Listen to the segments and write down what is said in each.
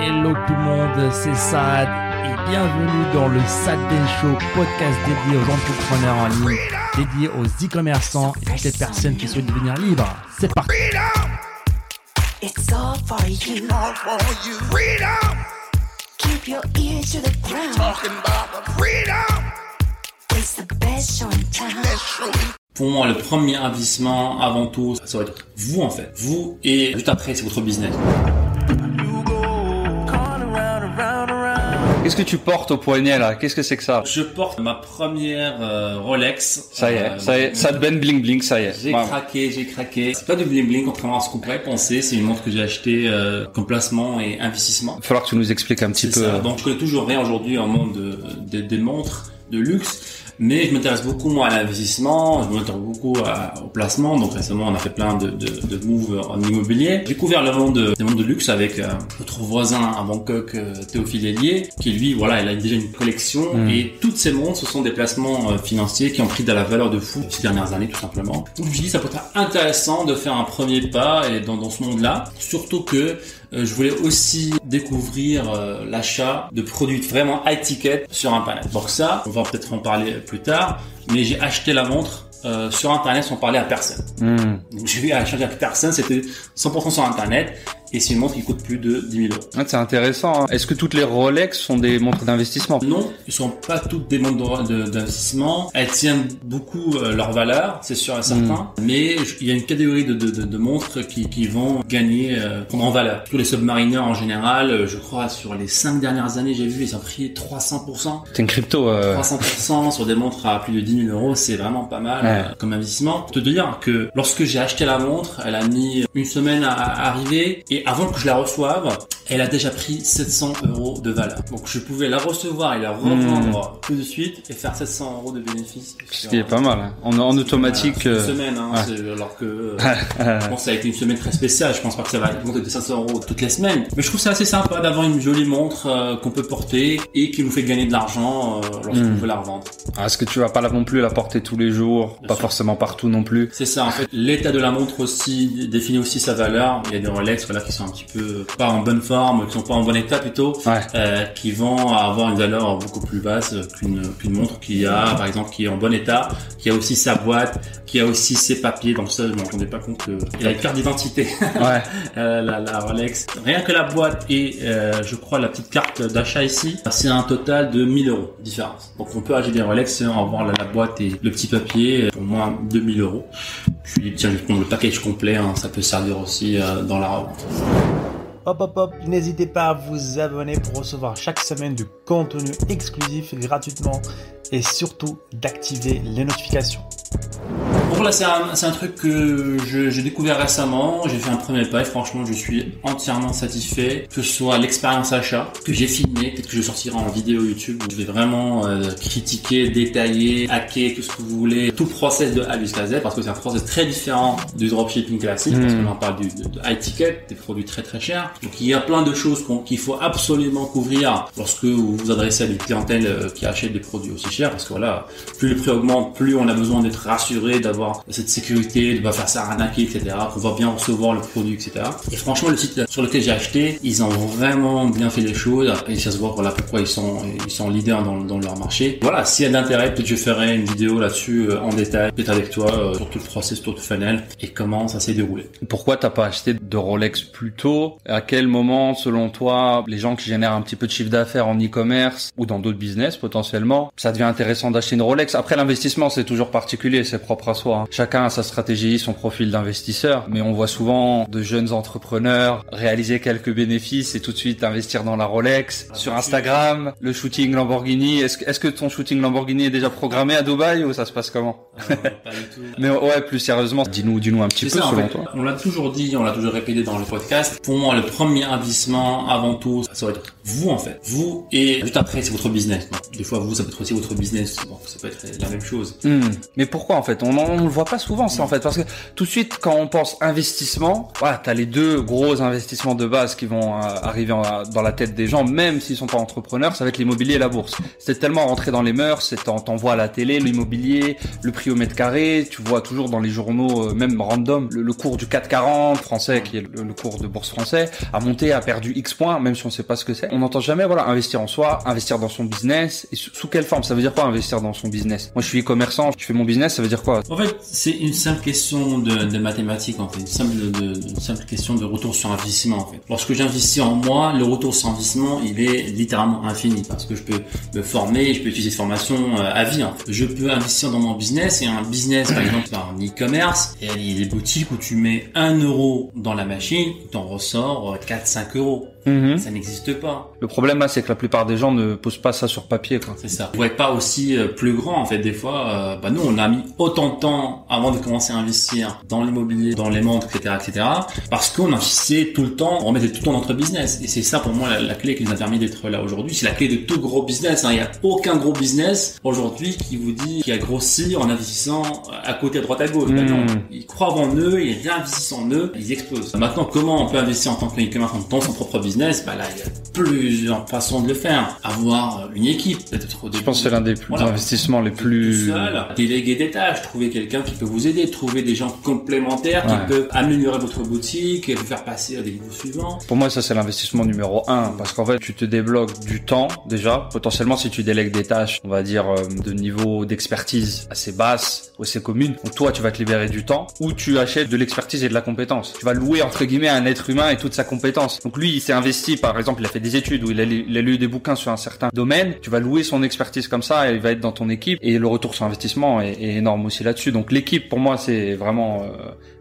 Hello tout le monde, c'est Sad et bienvenue dans le Sad Show, podcast dédié aux entrepreneurs en ligne, dédié aux e-commerçants et toutes les personnes qui souhaitent devenir libres. C'est parti. It's all for you. all for you. Freedom, Keep your ears to the ground. talking about the freedom. It's the best show in town. Show. Pour moi, le premier investissement, avant tout, ça va être vous en fait. Vous et juste après, c'est votre business. Qu'est-ce que tu portes au poignet là? Qu'est-ce que c'est que ça? Je porte ma première euh, Rolex. Ça y est, Euh, ça y est, ça te ben bling bling, ça y est. J'ai craqué, j'ai craqué. C'est pas du bling bling contrairement à ce qu'on pourrait penser. C'est une montre que j'ai achetée euh, comme placement et investissement. Il va falloir que tu nous expliques un petit peu. ça. Donc je connais toujours rien aujourd'hui en monde de, de- des montres de luxe. Mais je m'intéresse beaucoup moi à l'investissement, je m'intéresse beaucoup à- au placement. Donc récemment on a fait plein de, de, de moves en immobilier. J'ai découvert le monde de- des montres de luxe avec euh, notre voisin à Bangkok, euh, Théophile Hélier, qui lui voilà, il a déjà une collection Mm. et toutes ces montres ce sont des placements euh, financiers qui ont pris de la valeur de fou ces dernières années tout simplement. Donc je me suis dit ça peut être intéressant de faire un premier pas et dans, dans ce monde-là, surtout que je voulais aussi découvrir euh, l'achat de produits vraiment high ticket sur internet. Donc ça, on va peut-être en parler plus tard, mais j'ai acheté la montre euh, sur internet sans parler à personne. Hmm. Donc j'ai eu à acheter avec personne, c'était 100% sur internet et c'est une montre qui coûte plus de 10 000 euros. Ah, c'est intéressant. hein. Est-ce que toutes les Rolex sont des montres d'investissement? Non, ils sont pas toutes des montres d'investissement. Elles tiennent beaucoup euh, leur valeur, c'est sûr et certain. Mais je- il y a une catégorie de, de, de, de montres qui, qui vont gagner, euh, prendre en valeur. Tous les submarineurs en général, euh, je crois sur les cinq dernières années, j'ai vu, ils ont pris 300%. C'est une crypto. euh, 300% sur des montres à plus de 10 000 euros, c'est vraiment pas mal Ouais. euh, comme investissement. Te dire que lorsque j'ai acheté la montre, elle a mis une semaine à, à arriver et avant que je la reçoive, elle a déjà pris 700 euros de valeur. Donc je pouvais la recevoir et la revendre tout de suite et faire 700 euros de bénéfice. Ce qui est pas mal. hein. En, en automatique. Une euh, semaine, hein, ouais. alors que euh, bon, ça a été une semaine très spéciale. Je pense pas que ça va monter de 500 euros toutes les semaines. Mais je trouve ça assez sympa d'avoir une jolie montre euh, qu'on peut porter et qui nous fait gagner de l'argent euh, lorsqu'on Mm. veut la revendre. ah, Est-ce que tu vas pas là non plus la porter tous les jours? Bien Pas sûr. forcément partout non plus. C'est ça, en fait. L'état de la montre aussi définit aussi sa valeur. Il y a des Rolex, voilà, qui sont un petit peu pas en bonne forme, qui sont pas en bon état plutôt, Ouais. euh, qui vont avoir une valeur beaucoup plus basse qu'une qu'une montre qui a, par exemple, qui est en bon état, qui a aussi sa boîte, qui a aussi ses papiers. Donc ça, je m'en rendais pas compte que il a une carte d'identité, Ouais. euh, la, la Rolex. Rien que la boîte et, euh, je crois, la petite carte d'achat ici, c'est un total de 1000 euros différence. Donc on peut acheter des Rolex sans avoir la, la boîte et le petit papier, pour moins 2000 euros. Je lui dis, tiens, je vais prendre le package complet, hein, ça peut servir aussi dans la revente. Hop hop hop, n'hésitez pas à vous abonner pour recevoir chaque semaine du contenu exclusif gratuitement et surtout d'activer les notifications. Bon là c'est un, un truc que j'ai découvert récemment, j'ai fait un premier pas et franchement je suis entièrement satisfait, que ce soit l'expérience achat que j'ai filmé, peut-être que je sortirai en vidéo YouTube, où je vais vraiment euh, critiquer, détailler, hacker, tout ce que vous voulez, tout process de A jusqu'à Z parce que c'est un process très différent du dropshipping classique parce Mm. qu'on en parle du, de, de high ticket, des produits très très chers. Donc il y a plein de choses qu'il faut absolument couvrir lorsque vous vous adressez à une clientèle euh, qui achète des produits aussi chers parce que voilà, plus le prix augmente, plus on a besoin d'être rassuré, d'avoir cette sécurité, de pas faire ça arnaquer, etc. Va bien recevoir le produit, etc. Et franchement, le site sur lequel j'ai acheté, ils ont vraiment bien fait les choses et ça se voit voilà pourquoi ils sont ils sont leaders dans, dans leur marché. Voilà, s'il y a d'intérêt, peut-être je ferai une vidéo là-dessus euh, en détail, peut-être avec toi euh, sur tout le process, tout le funnel et comment ça s'est déroulé. Pourquoi t'as pas acheté de Rolex plus tôt À quel moment, selon toi, les gens qui génèrent un petit peu de chiffre d'affaires en e-commerce ou dans d'autres business potentiellement, ça devient intéressant d'acheter une Rolex? Après, l'investissement, c'est toujours particulier, c'est propre à soi. hein. Chacun a sa stratégie, son profil d'investisseur, mais on voit souvent de jeunes entrepreneurs réaliser quelques bénéfices et tout de suite investir dans la Rolex. Sur Instagram, le shooting Lamborghini. Est-ce que, ton shooting Lamborghini est déjà programmé à Dubaï ou ça se passe comment? Euh, pas du tout. Mais ouais, plus sérieusement, dis-nous, dis-nous un petit peu ça, en selon fait. toi. On l'a toujours dit, on l'a toujours dans le podcast. Pour moi, le premier investissement, avant tout, ça va être vous, en fait. Vous, et juste après, c'est votre business. Des fois, vous, ça peut être aussi votre business. Bon, ça peut être la même chose. Hmm. Mais pourquoi en fait? On ne le voit pas souvent ça en fait parce que tout de suite quand on pense investissement, voilà, t'as les deux gros investissements de base qui vont euh, arriver dans la tête des gens, même s'ils sont pas entrepreneurs, ça va être l'immobilier et la bourse. C'est tellement rentré dans les mœurs, c'est t'en t'en vois à la télé, l'immobilier, le prix au mètre carré, tu vois toujours dans les journaux, euh, même random, le, le cours du 440 français qui est le, le cours de bourse français, a monté, a perdu X points, même si on sait pas ce que c'est. On n'entend jamais, voilà, investir en soi, investir dans son business. Et sous, sous quelle forme? Ça veut dire quoi investir dans son business? Moi, je suis e-commerçant, je fais mon business, ça veut dire quoi? En fait, c'est une simple question de, de mathématiques, en fait. Une simple, de, une simple question de retour sur investissement, en fait. Lorsque j'investis en moi, le retour sur investissement, il est littéralement infini. Parce que je peux me former, je peux utiliser cette formation euh, à vie. en fait. Je peux investir dans mon business et un business, par exemple, en e-commerce, et il y a des boutiques où tu mets 1 euro dans la machine, tu en ressors 4-5 euros. Mhm. Ça n'existe pas. Le problème, là, c'est que la plupart des gens ne posent pas ça sur papier, quoi. C'est ça. Vous pouvez pas aussi euh, plus grand en fait. Des fois, euh, bah nous on a mis autant de temps avant de commencer à investir dans l'immobilier, dans les montres, etc., etc. Parce qu'on investissait tout le temps, on mettait tout le temps dans notre business. Et c'est ça pour moi la, la clé qui nous a permis d'être là aujourd'hui. C'est la clé de tout gros business. hein. Il n'y a aucun gros business aujourd'hui qui vous dit qu'il a grossi en investissant à côté, à droite, à gauche. Bah Mm. non. Ils croient en eux, ils réinvestissent en eux, ils explosent. Maintenant, comment on peut investir en tant que e-commerce dans son propre business? Bah là, il y a plusieurs façons de le faire. Avoir une équipe, peut-être. Je pense que c'est l'un des plus Voilà. investissements les Tout plus... seul, déléguer des tâches, trouver quelqu'un qui peut vous aider, trouver des gens complémentaires Ouais. qui peuvent améliorer votre boutique et vous faire passer à des niveaux suivants. Pour moi, ça c'est l'investissement numéro un, parce qu'en fait, tu te débloques du temps déjà. Potentiellement, si tu délègues des tâches, on va dire euh, de niveau d'expertise assez basse ou assez commune, donc toi, tu vas te libérer du temps, ou tu achètes de l'expertise et de la compétence. Tu vas louer entre guillemets un être humain et toute sa compétence. Donc lui, il s'est investi, par exemple, il a fait des études ou il a, lu- des bouquins sur un certain domaine. Tu vas louer son expertise comme ça, et il va être dans ton équipe, et le retour sur investissement est, est énorme aussi là-dessus. Donc l'équipe, pour moi, c'est vraiment euh,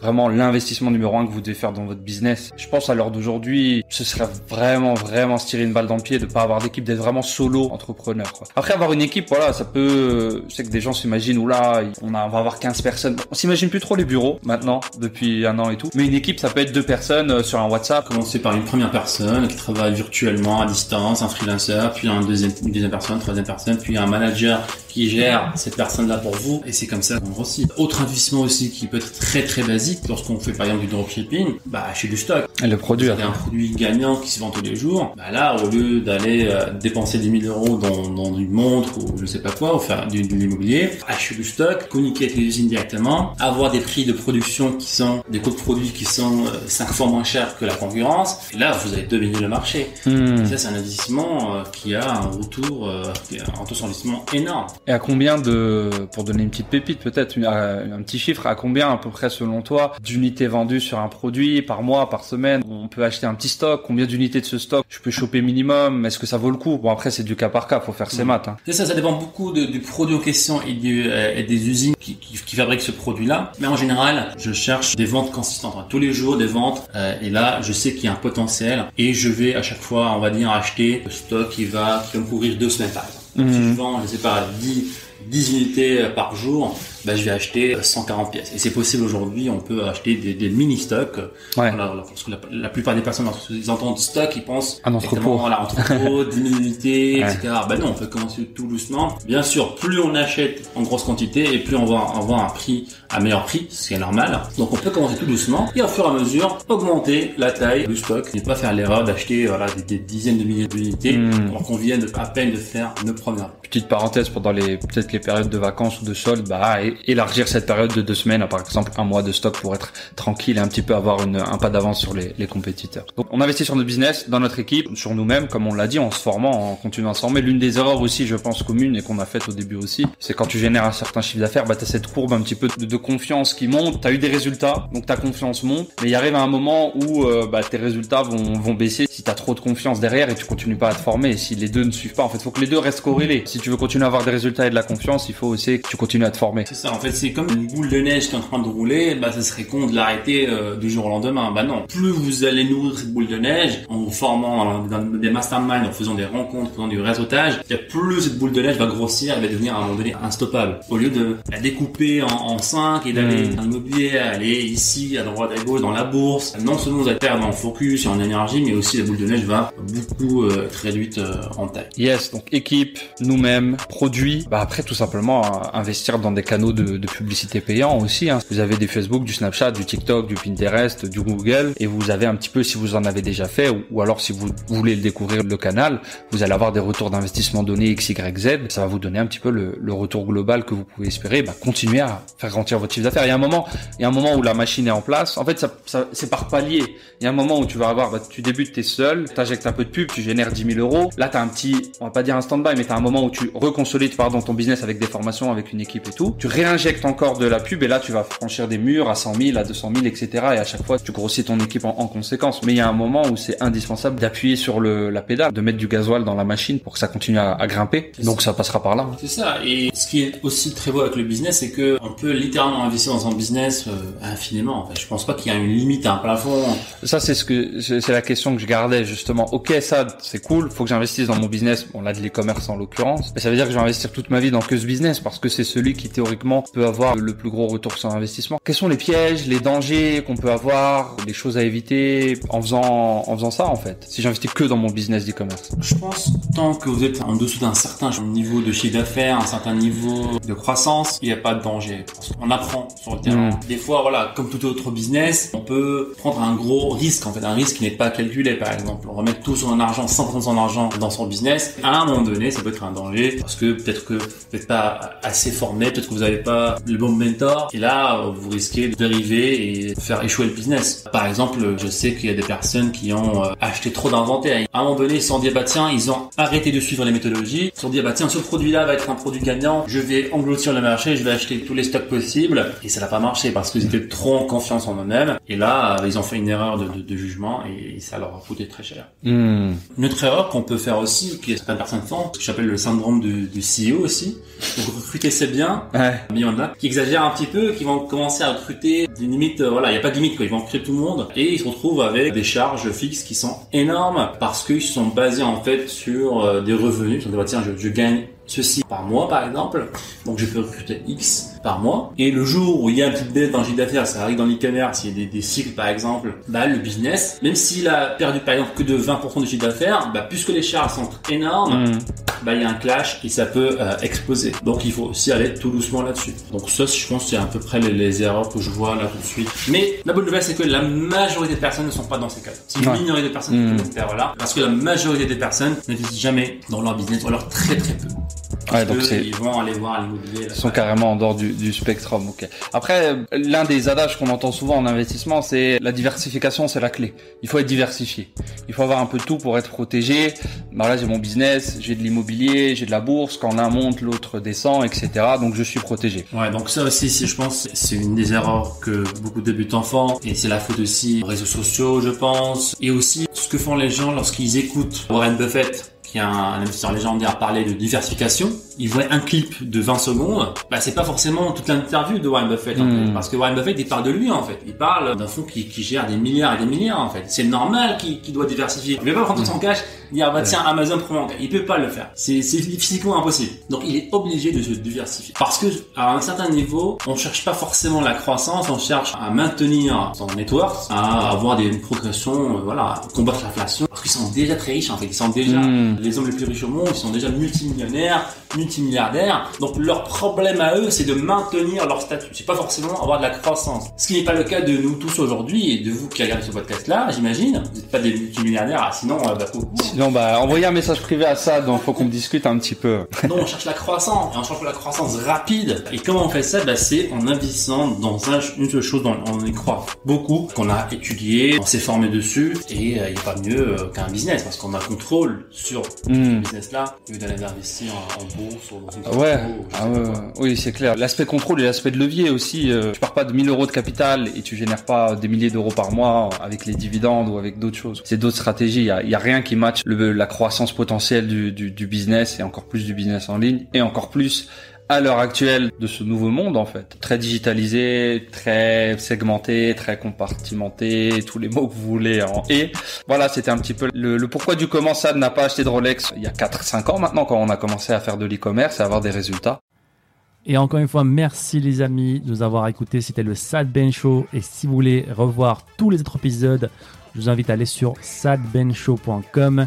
vraiment l'investissement numéro un que vous devez faire dans votre business. Je pense à l'heure d'aujourd'hui, ce serait vraiment, vraiment se tirer une balle dans le pied de pas avoir d'équipe, d'être vraiment solo entrepreneur. Quoi. Après avoir une équipe, voilà, ça peut. Je sais que des gens s'imaginent où là, on, va avoir 15 personnes. On s'imagine plus trop les bureaux maintenant depuis un an et tout. Mais une équipe, ça peut être deux personnes euh, sur un WhatsApp. Commencer par une première personne qui travaille virtuellement à distance, un freelancer, puis un deuxième, une deuxième personne, troisième personne, puis un manager qui gère cette personne-là pour vous. Et c'est comme ça qu'on grossit. Autre investissement aussi qui peut être très très basique lorsqu'on fait par exemple du dropshipping, bah acheter du stock. Et le produit. Vous avez un produit gagnant qui se vend tous les jours. Bah là, au lieu d'aller euh, dépenser 10 000 euros dans, dans une montre ou je sais pas quoi, ou faire du, de l'immobilier, acheter du stock, communiquer avec les usines directement, avoir des prix de production qui sont, des coûts de produits qui sont euh, 5 fois moins chers que la concurrence. Et là, vous allez dominer le marché. Hmm. Et ça, c'est un investissement euh, qui a un retour, euh, qui a un retour sur investissement énorme. Et à combien de, pour donner une petite pépite peut-être, euh, un petit chiffre, à combien à peu près selon toi d'unités vendues sur un produit par mois, par semaine On peut acheter un petit stock, combien d'unités de ce stock je peux choper minimum? Est-ce que ça vaut le coup? Bon après c'est du cas par cas, faut faire ses maths. Hein. C'est ça, ça dépend beaucoup de- du produit en question et, du, euh, et des usines qui, qui, qui fabriquent ce produit-là. Mais en général, je cherche des ventes consistantes. Tous les jours, des ventes. euh, et là, je sais qu'il y a un potentiel. Et je vais à chaque fois, on va dire, acheter le stock qui va, qui va me couvrir deux semaines par exemple. Donc, Si je vends, je sais pas, 10, 10 unités euh, par jour, bah, je vais acheter euh, 140 pièces. Et c'est possible aujourd'hui, on peut acheter des, des mini-stocks. Ouais. Parce que la, la plupart des personnes, lorsqu'ils entendent stock, ils pensent Un entrepôt. exactement, Voilà, entrepôt, 10 000 unités, Ouais. etc. Bah non, on peut commencer tout doucement. Bien sûr, plus on achète en grosse quantité et plus on va avoir un prix à meilleur prix, ce qui est normal. Donc on peut commencer tout doucement et au fur et à mesure augmenter la taille du stock. Ne pas faire l'erreur d'acheter voilà, des, des dizaines de milliers d'unités Mm. alors qu'on vient de, à peine de faire nos premières. Petite parenthèse pendant les peut-être les périodes de vacances ou de soldes, bah é- élargir cette période de deux semaines à par exemple un mois de stock pour être tranquille et un petit peu avoir un pas d'avance sur les, compétiteurs. Donc on investit sur notre business, dans notre équipe, sur nous-mêmes, comme on l'a dit, en se formant, en continuant à se former. L'une des erreurs aussi, je pense, commune et qu'on a faite au début aussi, c'est quand tu génères un certain chiffre d'affaires, bah t'as cette courbe un petit peu de, confiance qui monte, t'as eu des résultats, donc ta confiance monte, mais il arrive un moment où euh, bah, tes résultats vont, vont baisser si t'as trop de confiance derrière et tu continues pas à te former. Si les deux ne suivent pas, en fait, faut que les deux restent corrélés. Si tu veux continuer à avoir des résultats et de la confiance, il faut aussi que tu continues à te former. Ça, en fait, c'est comme une boule de neige qui est en train de rouler, bah, ça serait con de l'arrêter euh, du jour au lendemain. Bah non, plus vous allez nourrir cette boule de neige en vous formant dans des masterminds, en faisant des rencontres, en faisant du réseautage, plus cette boule de neige va grossir, elle va devenir à un moment donné instoppable. Au lieu de la découper en, en cinq et d'aller Mm. dans l'immobilier, aller ici, à droite, à gauche, dans la bourse, non seulement vous allez perdre en focus et en énergie, mais aussi la boule de neige va beaucoup euh, être réduite euh, en taille. Yes, donc équipe, nous-mêmes, produits. Bah après tout simplement euh, investir dans des canaux de, de publicité payants aussi. Hein. Vous avez du Facebook, du Snapchat, du TikTok, du Pinterest, du Google, et vous avez un petit peu, si vous en avez déjà fait, ou, alors si vous voulez le découvrir le canal, vous allez avoir des retours d'investissement donnés X, Y, Z. Ça va vous donner un petit peu le, le retour global que vous pouvez espérer. Bah, continuez à faire grandir votre chiffre d'affaires. Il y a un moment, il y a un moment où la machine est en place. En fait, ça, ça c'est par palier. Il y a un moment où tu vas avoir, bah, tu débutes, t'es seul, t'injectes un peu de pub, tu génères 10 000 euros. Là, t'as un petit, on va pas dire un stand-by, mais t'as un moment où tu reconsolides, pardon, ton business avec des formations, avec une équipe et tout. Réinjectes encore de la pub et là, tu vas franchir des murs à 100 000, à 200 000, etc. Et à chaque fois, tu grossis ton équipe en, en conséquence. Mais il y a un moment où c'est indispensable d'appuyer sur le, la pédale, de mettre du gasoil dans la machine pour que ça continue à, à grimper. Donc ça passera par là. C'est ça. Et ce qui est aussi très beau avec le business, c'est que on peut littéralement investir dans un business euh, infiniment. En fait. Je pense pas qu'il y a une limite, un plafond. Ça, c'est ce que c'est la question que je gardais justement. Ok, ça, c'est cool. Faut que j'investisse dans mon business. Bon, là, de l'e-commerce en l'occurrence. Mais ça veut dire que je vais investir toute ma vie dans que ce business parce que c'est celui qui théoriquement peut avoir le plus gros retour sur investissement. Quels sont les pièges, les dangers qu'on peut avoir, les choses à éviter en faisant en faisant ça en fait Si j'investis que dans mon business d'e-commerce? Je pense tant que vous êtes en dessous d'un certain niveau de chiffre d'affaires, un certain niveau de croissance, il n'y a pas de danger. Qu'on apprend sur le terrain. Mm. Des fois, voilà, comme tout autre business, on peut prendre un gros risque, en fait, un risque qui n'est pas calculé, par exemple. On remet tout son argent, 100% de son argent dans son business. À un moment donné, ça peut être un danger parce que peut-être que vous n'êtes pas assez formé, peut-être que vous n'avez pas le bon mentor. Et là, vous risquez de dériver et faire échouer le business. Par exemple, je sais qu'il y a des personnes qui ont euh, acheté trop d'inventaire. À un moment donné, ils se sont dit, bah tiens, ils ont arrêté de suivre les méthodologies. Ils se sont dit, bah tiens, ce produit-là va être un produit gagnant. Je vais engloutir le marché, je vais acheter tous les stocks possibles. Et ça n'a pas marché parce qu'ils étaient trop en confiance en eux-mêmes. Et là, euh, ils ont fait une erreur de, de- de jugement et ça leur a coûté très cher. Hmm. Une autre erreur qu'on peut faire aussi, que certaines personnes font, ce que j'appelle le syndrome du, du CEO aussi. Donc recruter c'est bien, Ouais. En qui exagèrent un petit peu, qui vont commencer à recruter des limites, euh, voilà, il n'y a pas de limite quoi, ils vont recruter tout le monde et ils se retrouvent avec des charges fixes qui sont énormes parce qu'ils sont basés en fait sur euh, des revenus. Ils disent, bah, tiens, je, je gagne ceci par mois par exemple, donc je peux recruter X par mois. Et le jour où il y a une petite baisse dans le chiffre d'affaires, ça arrive dans l'e-commerce, il y a des, cycles par exemple, bah le business, même s'il a perdu par exemple que de 20% de chiffre d'affaires, bah puisque les charges sont énormes, Hmm. Bah il y a un clash et ça peut euh, exploser. Donc il faut aussi aller tout doucement là-dessus. Donc ça, je pense, c'est à peu près les, les erreurs que je vois là tout de suite. Mais la bonne nouvelle, c'est que la majorité des personnes ne sont pas dans ces cas. C'est une Ouais. minorité de personnes qui font cette là parce que la majorité des personnes n'investissent jamais dans leur business ou alors très très peu. Ouais, donc Eux, c'est ils vont aller voir l'immobilier. Ils sont carrément en dehors du, du spectrum. Ok. Après, l'un des adages qu'on entend souvent en investissement, c'est la diversification, c'est la clé. Il faut être diversifié. Il faut avoir un peu de tout pour être protégé. Bah là, j'ai mon business, j'ai de l'immobilier, j'ai de la bourse. Quand l'un monte, l'autre descend, etc. Donc je suis protégé. Ouais, donc ça aussi, je pense, c'est une des erreurs que beaucoup de débutants font, et c'est la faute aussi aux réseaux sociaux, je pense, et aussi ce que font les gens lorsqu'ils écoutent Warren Buffett, qui est un, un investisseur légendaire, parler de diversification. Ils voient un clip de 20 secondes, bah c'est pas forcément toute l'interview de Warren Buffett, en Hmm. fait, parce que Warren Buffett, il parle de lui, en fait. Il parle d'un fonds qui, qui gère des milliards et des milliards, en fait. C'est normal qu'il doit diversifier. Il ne va pas prendre tout son cash, dire, bah tiens, Amazon prend. Il peut pas le faire. C'est physiquement impossible. Donc il est obligé de se diversifier. Parce que à un certain niveau, on cherche pas forcément la croissance, on cherche à maintenir son network, à avoir des progressions, euh, voilà, à combattre l'inflation. Parce qu'ils sont déjà très riches en fait. Ils sont déjà Mm. les hommes les plus riches au monde, ils sont déjà multimillionnaires, multimilliardaires. Donc leur problème à eux, c'est de maintenir leur statut. C'est pas forcément avoir de la croissance. Ce qui n'est pas le cas de nous tous aujourd'hui et de vous qui regardez ce podcast-là, j'imagine. Vous n'êtes pas des multimilliardaires, ah, sinon, euh, bah, faut- Sinon, bah, envoyez un message privé à ça, donc faut qu'on discute un petit peu. non, on cherche la croissance, et on cherche la croissance rapide. Et comment on fait ça? Bah, C'est en investissant dans un- une seule chose dont on y croit beaucoup, qu'on a étudié, on s'est formé dessus, et euh, il n'y a pas mieux euh, qu'un business, parce qu'on a contrôle sur ce Hmm. business-là, lieu d'aller investir en, en bourse dans une Ouais, ah oui, c'est clair. L'aspect contrôle et l'aspect de levier aussi. Euh, tu pars pas de 1000 euros de capital et tu génères pas des milliers d'euros par mois avec les dividendes ou avec d'autres choses. C'est d'autres stratégies. Il y a, il y a rien qui matche le, la croissance potentielle du, du, du business et encore plus du business en ligne et encore plus à l'heure actuelle de ce nouveau monde en fait. Très digitalisé, très segmenté, très compartimenté, tous les mots que vous voulez en et. Voilà, c'était un petit peu le, le pourquoi du comment ça n'a pas acheté de Rolex il y a 4-5 ans maintenant quand on a commencé à faire de l'e-commerce et à avoir des résultats. Et encore une fois, merci les amis de nous avoir écoutés. C'était le Sad Ben Show. Et si vous voulez revoir tous les autres épisodes, je vous invite à aller sur sadbenshow.com.